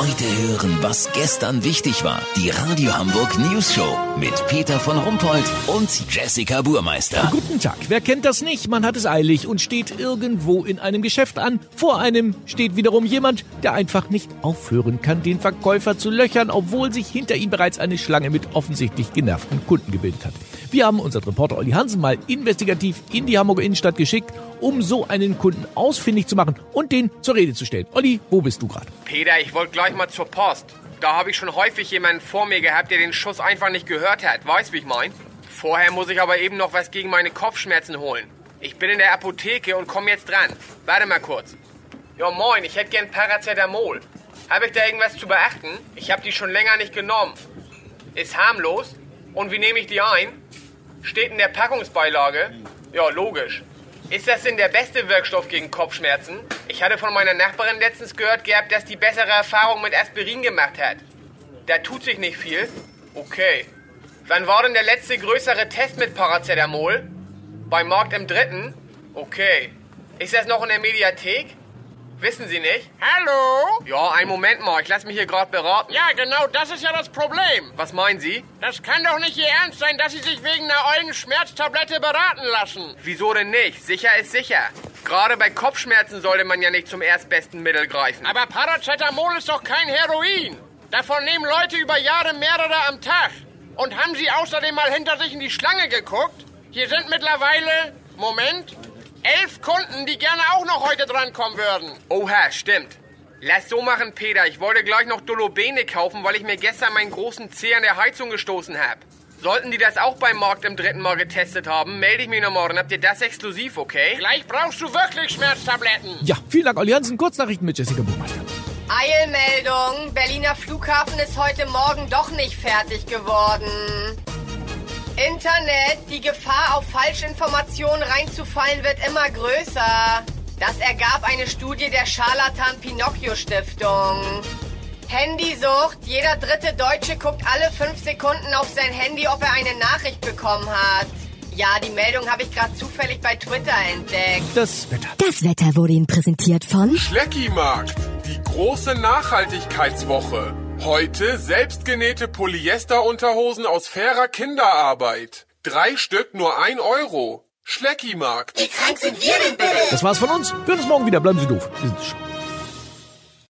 Heute hören, was gestern wichtig war. Die Radio Hamburg News Show mit Peter von Rumpold und Jessica Burmeister. Guten Tag. Wer kennt das nicht? Man hat es eilig und steht irgendwo in einem Geschäft an. Vor einem steht wiederum jemand, der einfach nicht aufhören kann, den Verkäufer zu löchern, obwohl sich hinter ihm bereits eine Schlange mit offensichtlich genervten Kunden gebildet hat. Wir haben unseren Reporter Olli Hansen mal investigativ in die Hamburger Innenstadt geschickt, um so einen Kunden ausfindig zu machen und den zur Rede zu stellen. Olli, wo bist du gerade? Peter, ich wollte gleich mal zur Post. Da habe ich schon häufig jemanden vor mir gehabt, der den Schuss einfach nicht gehört hat. Weißt, wie ich mein? Vorher muss ich aber eben noch was gegen meine Kopfschmerzen holen. Ich bin in der Apotheke und komme jetzt dran. Warte mal kurz. Ja, moin, ich hätte gern Paracetamol. Habe ich da irgendwas zu beachten? Ich habe die schon länger nicht genommen. Ist harmlos. Und wie nehme ich die ein? Steht in der Packungsbeilage. Ja, logisch. Ist das denn der beste Wirkstoff gegen Kopfschmerzen? Ich hatte von meiner Nachbarin letztens gehört gehabt, dass die bessere Erfahrung mit Aspirin gemacht hat. Da tut sich nicht viel. Okay. Wann war denn der letzte größere Test mit Paracetamol? Beim Markt im Dritten? Okay. Ist das noch in der Mediathek? Wissen Sie nicht? Hallo? Ja, einen Moment mal, ich lasse mich hier gerade beraten. Ja, genau, das ist ja das Problem. Was meinen Sie? Das kann doch nicht Ihr Ernst sein, dass Sie sich wegen einer ollen Schmerztablette beraten lassen. Wieso denn nicht? Sicher ist sicher. Gerade bei Kopfschmerzen sollte man ja nicht zum erstbesten Mittel greifen. Aber Paracetamol ist doch kein Heroin. Davon nehmen Leute über Jahre mehrere am Tag. Und haben Sie außerdem mal hinter sich in die Schlange geguckt? Hier sind mittlerweile, Moment, elf Kunden, die gerne auch noch heute drankommen würden. Oha, stimmt. Lass so machen, Peter. Ich wollte gleich noch Dolobene kaufen, weil ich mir gestern meinen großen Zeh an der Heizung gestoßen habe. Sollten die das auch beim Markt im dritten Mal getestet haben, melde ich mich noch morgen. Habt ihr das exklusiv, okay? Gleich brauchst du wirklich Schmerztabletten. Ja, vielen Dank, Olli Hansen. Kurznachrichten mit Jessica Burmeister. Eilmeldung. Berliner Flughafen ist heute Morgen doch nicht fertig geworden. Internet. Die Gefahr, auf Falschinformationen reinzufallen, wird immer größer. Das ergab eine Studie der Charlatan Pinocchio Stiftung. Handysucht. Jeder dritte Deutsche guckt alle fünf Sekunden auf sein Handy, ob er eine Nachricht bekommen hat. Ja, die Meldung habe ich gerade zufällig bei Twitter entdeckt. Das Wetter. Das Wetter wurde Ihnen präsentiert von Schleckimarkt, die große Nachhaltigkeitswoche. Heute selbstgenähte Polyesterunterhosen aus fairer Kinderarbeit. Drei Stück nur ein Euro. Schleckimarkt. Wie krank sind wir denn bitte? Das war's von uns. Wir hören uns morgen wieder. Bleiben Sie doof. Wir sind schon.